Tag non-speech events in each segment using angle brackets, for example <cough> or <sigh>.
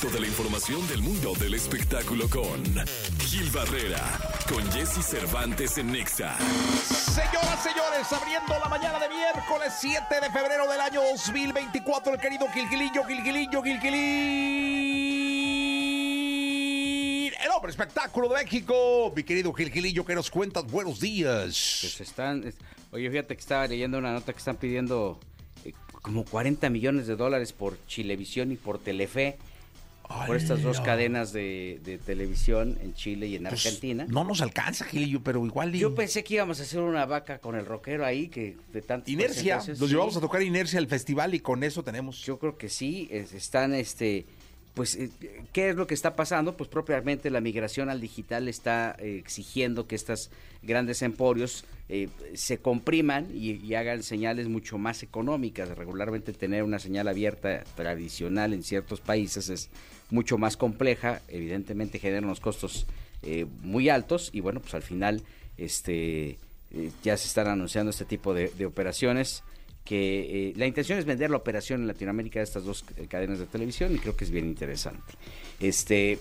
Directo de la información del mundo del espectáculo con Gil Barrera, con Jesse Cervantes en Nexa. Señoras, señores, abriendo la mañana de miércoles 7 de febrero del año 2024, el querido Gilgilillo, Gilgilillo, Gilgilín. El hombre espectáculo de México. Mi querido Gilgilillo, ¿qué nos cuentas? Buenos días. Pues están. es- Oye, fíjate que estaba leyendo una nota que están pidiendo eh, como 40 millones de dólares por Chilevisión y por Telefe. Por estas dos cadenas de, de televisión en Chile y en Pues, Argentina. no nos alcanza, Gilillo, pero igual. y- Yo pensé que íbamos a hacer una vaca con el rockero ahí, que de tantas Inercia. Nos sí. llevamos a tocar Inercia al festival y con eso tenemos. Yo creo que sí, es- están, este, pues, eh, ¿qué es lo que está pasando? Pues propiamente la migración al digital está eh, exigiendo que estas grandes emporios eh, se compriman y, hagan señales mucho más económicas. Regularmente tener una señal abierta tradicional en ciertos países es mucho más compleja, evidentemente genera unos costos eh, muy altos y bueno, pues al final, este, eh, ya se están anunciando este tipo de operaciones que eh, la intención es vender la operación en Latinoamérica de estas dos eh, cadenas de televisión y creo que es bien interesante. Este,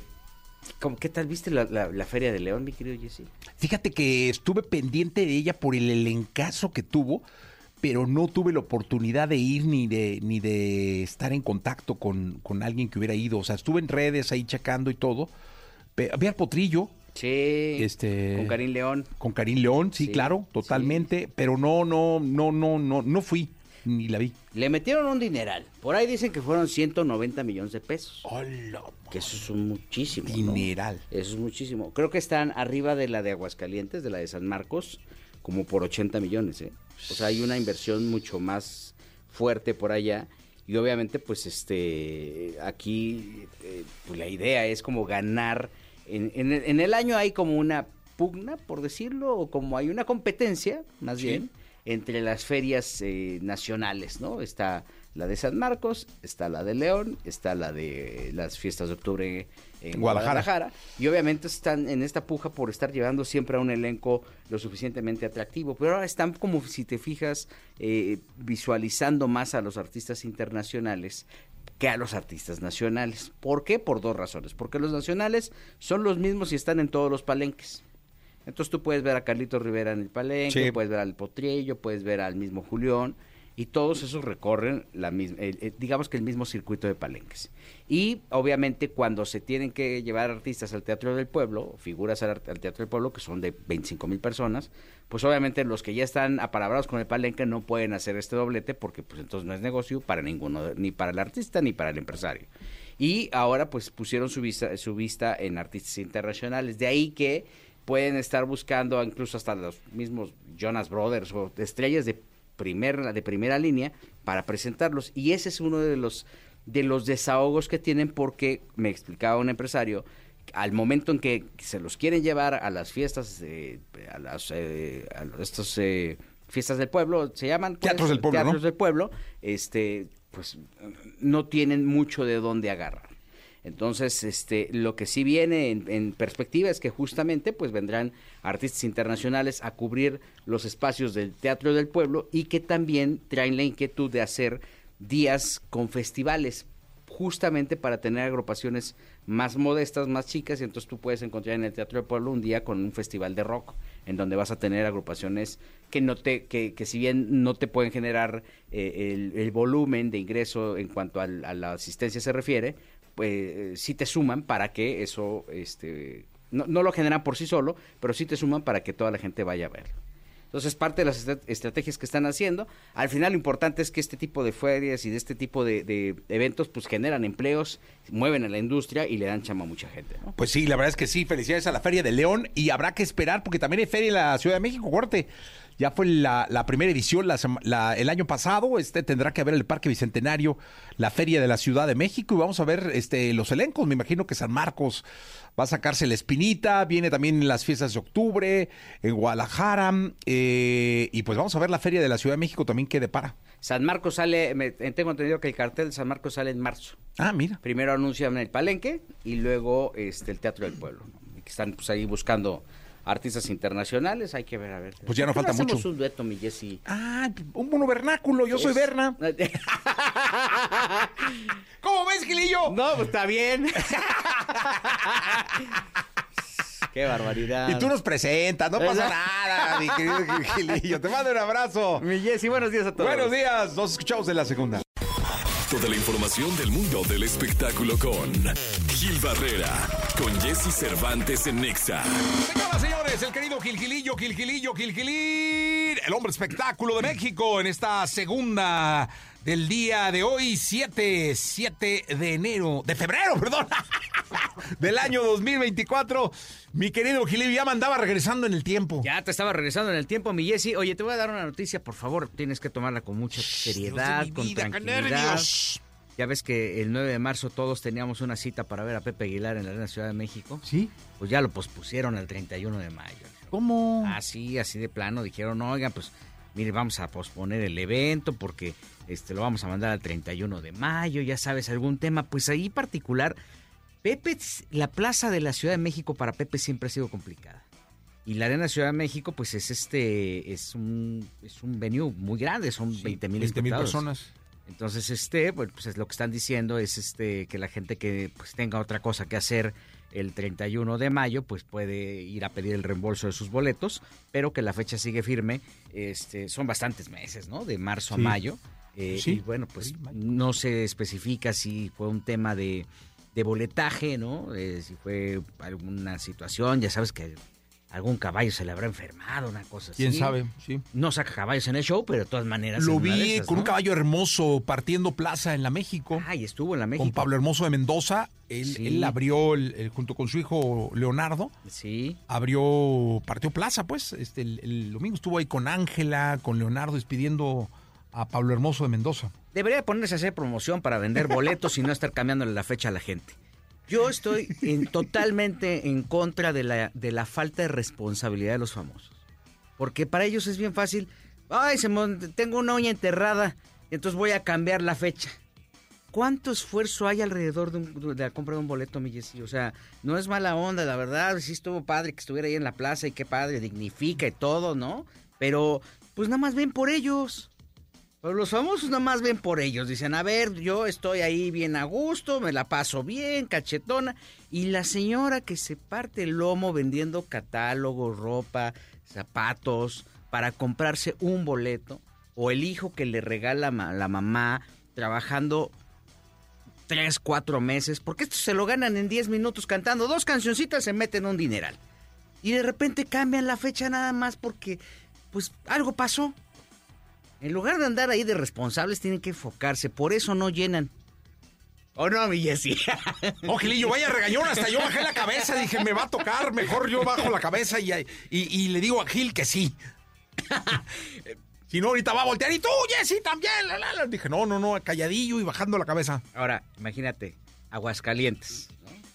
¿cómo- ¿qué tal viste la, la- la Feria de León, mi querido Jesse? Fíjate que estuve pendiente de ella por el elencazo que tuvo, pero no tuve la oportunidad de ir ni de, ni de estar en contacto con, con alguien que hubiera ido. O sea, estuve en redes ahí checando y todo. Había el potrillo Sí, Este- con Karim León. con Karim León, sí, Sí, claro, totalmente, pero no, no, no, no, no, no fui, ni la vi. Le metieron un dineral. Por ahí dicen que fueron 190 millones de pesos. Hola, Que eso es un muchísimo. ¿no? dineral. Eso es muchísimo. Creo que están arriba de la de Aguascalientes, de la de San Marcos, como por 80 millones. ¿eh? O sea, hay una inversión mucho más fuerte por allá. Y obviamente, pues este, aquí eh, pues, la idea es como ganar. En, en el, en el año hay como una pugna, por decirlo, o como hay una competencia, más Sí. bien, entre las ferias eh, nacionales, ¿no? Está la de San Marcos, está la de León, está la de las fiestas de octubre en Guadalajara. Guadalajara. Y obviamente están en esta puja por estar llevando siempre a un elenco lo suficientemente atractivo. Pero ahora están como, si te fijas, eh, visualizando más a los artistas internacionales que a los artistas nacionales. ¿Por qué? Por dos razones. Porque los nacionales son los mismos y están en todos los palenques. Entonces tú puedes ver a Carlito Rivera en el palenque, Sí. puedes ver al Potrillo, puedes ver al mismo Julián, y todos esos recorren la misma, el- digamos que el mismo circuito de palenques. Y obviamente cuando se tienen que llevar artistas al Teatro del Pueblo, figuras al, al Teatro del Pueblo, que son de 25 mil personas, pues obviamente los que ya están apalabrados con el palenque no pueden hacer este doblete porque pues entonces no es negocio para ninguno, ni para el artista ni para el empresario. Y ahora pues pusieron su vista, su vista en artistas internacionales. De ahí que pueden estar buscando incluso hasta los mismos Jonas Brothers o estrellas de primera, de primera línea para presentarlos. Y ese es uno de los, de los desahogos que tienen porque, me explicaba un empresario, al momento en que se los quieren llevar a las fiestas, de, a las eh, a estos eh, fiestas del pueblo, se llaman pues, Teatros del pueblo, ¿no? teatros del pueblo, este, pues no tienen mucho de dónde agarrar. Entonces, este, lo que sí viene en, perspectiva es que justamente pues vendrán artistas internacionales a cubrir los espacios del Teatro del Pueblo y que también traen la inquietud de hacer días con festivales justamente para tener agrupaciones más modestas, más chicas, y entonces tú puedes encontrar en el Teatro del Pueblo un día con un festival de rock, en donde vas a tener agrupaciones que no te, que, si bien no te pueden generar eh, el, volumen de ingreso en cuanto al- a la asistencia se refiere, pues sí te suman para que eso, este, no, no lo generan por sí solo, pero sí te suman para que toda la gente vaya a verlo. Entonces, parte de las estra- estrategias que están haciendo, al final lo importante es que este tipo de ferias y de este tipo de, eventos, pues generan empleos, mueven a la industria y le dan chama a mucha gente. Pues sí, la verdad es que sí, felicidades a la Feria de León y habrá que esperar porque también hay feria en la Ciudad de México, corte. Ya fue la, la primera edición la el año pasado, este tendrá que haber el Parque Bicentenario, la Feria de la Ciudad de México y vamos a ver este los elencos, me imagino que San Marcos va a sacarse la espinita, viene también las fiestas de octubre, en Guadalajara, eh, y pues vamos a ver la Feria de la Ciudad de México también que depara. San Marcos sale, me- tengo entendido que el cartel de San Marcos sale en marzo. Ah, mira. Primero anuncian el Palenque y luego este el Teatro del Pueblo. ¿no? Que están pues ahí buscando artistas internacionales. Hay que ver, a ver. Pues ya no ¿Por qué falta hacemos mucho. un dueto, mi Jessy? Ah, un mono vernáculo, yo soy Berna. <laughs> ¿Cómo ves, Gilillo? No, pues está bien. <laughs> Qué barbaridad. Y tú nos presentas, no pasa nada, mi querido Gilillo. Te mando un abrazo. Mi Jessy, buenos días a todos. Buenos días, nos escuchamos en la segunda. Toda la información del mundo del espectáculo con Gil Barrera, con Jesse Cervantes en Nexa. Señoras, señores, el querido Gilgilillo, Gilgilillo, Gilgilín, el hombre espectáculo de México en esta segunda del día de hoy, 7, 7 de enero, de febrero, <laughs> perdón, del año 2024. Mi querido Gilillo ya me andaba regresando en el tiempo. Ya te estaba regresando en el tiempo, mi Jessy. Oye, te voy a dar una noticia, por favor. Tienes que tomarla con mucha seriedad, Dios de mi con vida, qué tranquilidad. Ya ves que el 9 de marzo todos teníamos una cita para ver a Pepe Aguilar en la Arena Ciudad de México. ¿Sí? Pues ya lo pospusieron al 31 de mayo. ¿Cómo? Así, así de plano, dijeron, oigan, pues mire, vamos a posponer el evento porque este lo vamos a mandar al 31 de mayo, ya sabes, algún tema, pues ahí particular, Pepe, la plaza de la Ciudad de México para Pepe siempre ha sido complicada. Y la Arena Ciudad de México, pues es este, es un, es un venue muy grande, son 20 mil 20 mil personas. entonces, este, pues, pues, es lo que están diciendo es este que la gente que pues tenga otra cosa que hacer el 31 de mayo, pues puede ir a pedir el reembolso de sus boletos, pero que la fecha sigue firme. Este, son bastantes meses, ¿no? De marzo a mayo. Eh, Sí. Y bueno, pues no se especifica si fue un tema de, de boletaje, ¿no? Eh, si fue alguna situación, ya sabes que algún caballo se le habrá enfermado, una cosa así. ¿Quién sabe? Sí. No saca caballos en el show, pero de todas maneras. Lo vi esas, con un caballo hermoso partiendo plaza en la México. Ay, estuvo en la México. con Pablo Hermoso de Mendoza. Él, Sí. él abrió, el- el- junto con su hijo Leonardo, Sí. abrió, partió plaza, pues. Este, el, el domingo estuvo ahí con Ángela, con Leonardo, despidiendo a Pablo Hermoso de Mendoza. Debería ponerse a hacer promoción para vender boletos y no estar cambiándole la fecha a la gente. Yo estoy en- totalmente en contra de la, de la falta de responsabilidad de los famosos. Porque para ellos es bien fácil. Ay, se tengo una uña enterrada, entonces voy a cambiar la fecha. ¿Cuánto esfuerzo hay alrededor de, un- de la compra de un boleto, mi? O sea, no es mala onda, la verdad. Sí estuvo padre que estuviera ahí en la plaza y qué padre, dignifica y todo, ¿no? Pero, pues nada más ven por ellos. Pero los famosos nada más ven por ellos. Dicen, a ver, yo estoy ahí bien a gusto, me la paso bien, cachetona. Y la señora que se parte el lomo vendiendo catálogos, ropa, zapatos, para comprarse un boleto. O el hijo que le regala la mamá trabajando tres, cuatro meses. Porque esto se lo ganan en 10 minutos cantando dos cancioncitas, se meten un dineral. Y de repente cambian la fecha nada más porque, pues, algo pasó. En lugar de andar ahí de responsables, tienen que enfocarse. Por eso no llenan. ¿O no, mi Jessy? Oh, Gilillo, vaya regañón, hasta yo bajé la cabeza, dije, me va a tocar, mejor yo bajo la cabeza y, y, y le digo a Gil que sí. <laughs> si no, ahorita va a voltear y tú, Jessy, también. la, la, la. Dije, no, no, no, calladillo y bajando la cabeza. Ahora, imagínate, Aguascalientes. ¿no?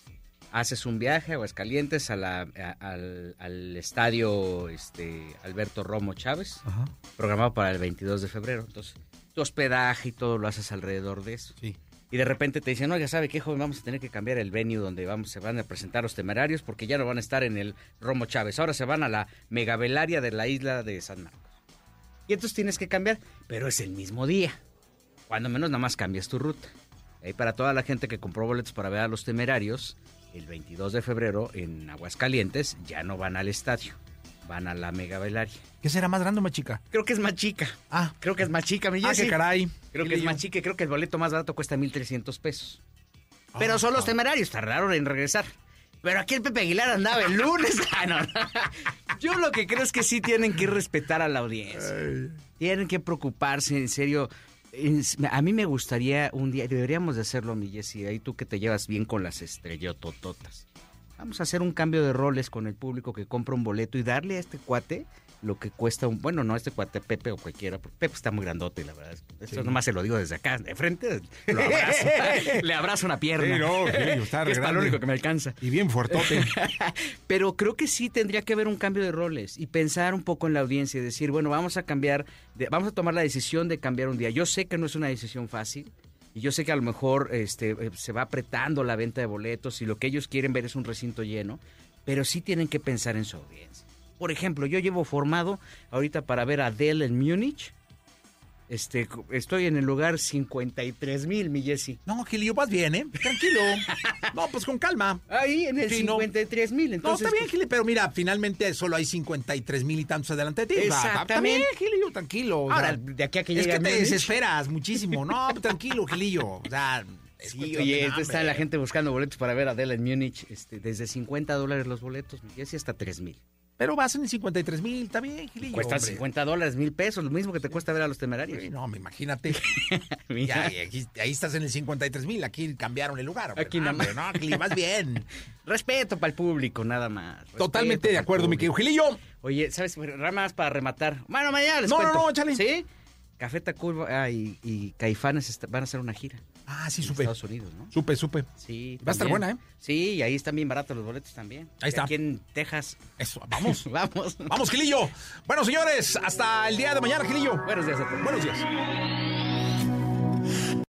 Haces un viaje a Aguascalientes a la- a- al, al estadio este, Alberto Romo Chávez, Ajá, programado para el 22 de febrero. Entonces, tu hospedaje y todo lo haces alrededor de eso. sí. Y de repente te dicen, oiga, ¿sabe qué, joven? Vamos a tener que cambiar el venue donde vamos, se van a presentar los temerarios porque ya no van a estar en el Romo Chávez. Ahora se van a la megavelaria de la isla de San Marcos. Y entonces tienes que cambiar, pero es el mismo día. Cuando menos nada más cambias tu ruta. Ahí para toda la gente que compró boletos para ver a los temerarios, el 22 de febrero en Aguascalientes ya no van al estadio, van a la megavelaria. ¿Qué será más grande o más chica? Creo que es más chica. Ah, Creo que es más chica, mi ah, Jessy. qué caray. Creo que es más chica y creo que el boleto más barato cuesta 1.300 pesos. Ah, Pero son los ah. temerarios, tardaron en regresar. Pero aquí el Pepe Aguilar andaba el lunes. <laughs> Ah, no, no. Yo lo que creo es que sí tienen que respetar a la audiencia. Tienen que preocuparse, en serio. A mí me gustaría un día, deberíamos de hacerlo, mi Jessy, ahí tú que te llevas bien con las estrellotototas. Vamos a hacer un cambio de roles con el público que compra un boleto y darle a este cuate lo que cuesta un... Bueno, no este cuate, Pepe o cualquiera, porque Pepe está muy grandote, la verdad. Esto Sí. nomás se lo digo desde acá, de frente, lo abrazo. <laughs> le abrazo una pierna. Sí, no, está que <laughs> es para lo único que me alcanza. Y bien fuertote. <laughs> Pero creo que sí tendría que haber un cambio de roles y pensar un poco en la audiencia y decir, bueno, vamos a cambiar, de- vamos a tomar la decisión de cambiar un día. Yo sé que no es una decisión fácil y yo sé que a lo mejor este, eh, se va apretando la venta de boletos y lo que ellos quieren ver es un recinto lleno, pero sí tienen que pensar en su audiencia. Por ejemplo, yo llevo formado ahorita para ver a Adele en Múnich. Este, estoy en el lugar 53 mil, mi Jessy. No, Gilillo, vas bien, ¿eh? Tranquilo. <laughs> no, pues con calma. Ahí en el Sí, no. 53 mil. No, Entonces, está bien, Gilillo, pero mira, finalmente solo hay 53 mil y tantos adelante de ti. Va, Está bien, Exactamente. Gilillo, tranquilo. o Ahora, sea, de aquí a que Es llegue que a te desesperas muchísimo. No, pues, <laughs> tranquilo, Gilillo. O sea, es Sí, oye, está la gente buscando boletos para ver a Adele en Múnich. Este, desde 50 dólares los boletos, mi Jessy, hasta 3 mil. Pero vas en el 53 mil, está bien, Gilillo. Cuesta hombre. 50 dólares, mil pesos, lo mismo que te cuesta ver a los temerarios. Sí, No, me imagínate. <laughs> Ya, aquí- ahí estás en el 53 mil, aquí cambiaron el lugar. hombre. Aquí nada más. hombre, No, Gilillo, vas bien. <laughs> Respeto para el público, nada más. Respeto Totalmente de acuerdo, mi querido Gilillo. Oye, ¿sabes? Más para rematar. Bueno, mañana les No, no, cuento. no, échale. ¿Sí? Café Tacuba ah, y, y Caifanes van a hacer una gira Ah, sí, supe. Estados Unidos, ¿no? Supe, supe. Sí. Va a estar buena, ¿eh? Sí, y ahí están bien baratos los boletos también. Ahí está. Aquí en Texas. Eso, vamos. <laughs> Vamos. Vamos, Gilillo. Bueno, señores, hasta el día de mañana, Gilillo. Buenos días a todos. Buenos días.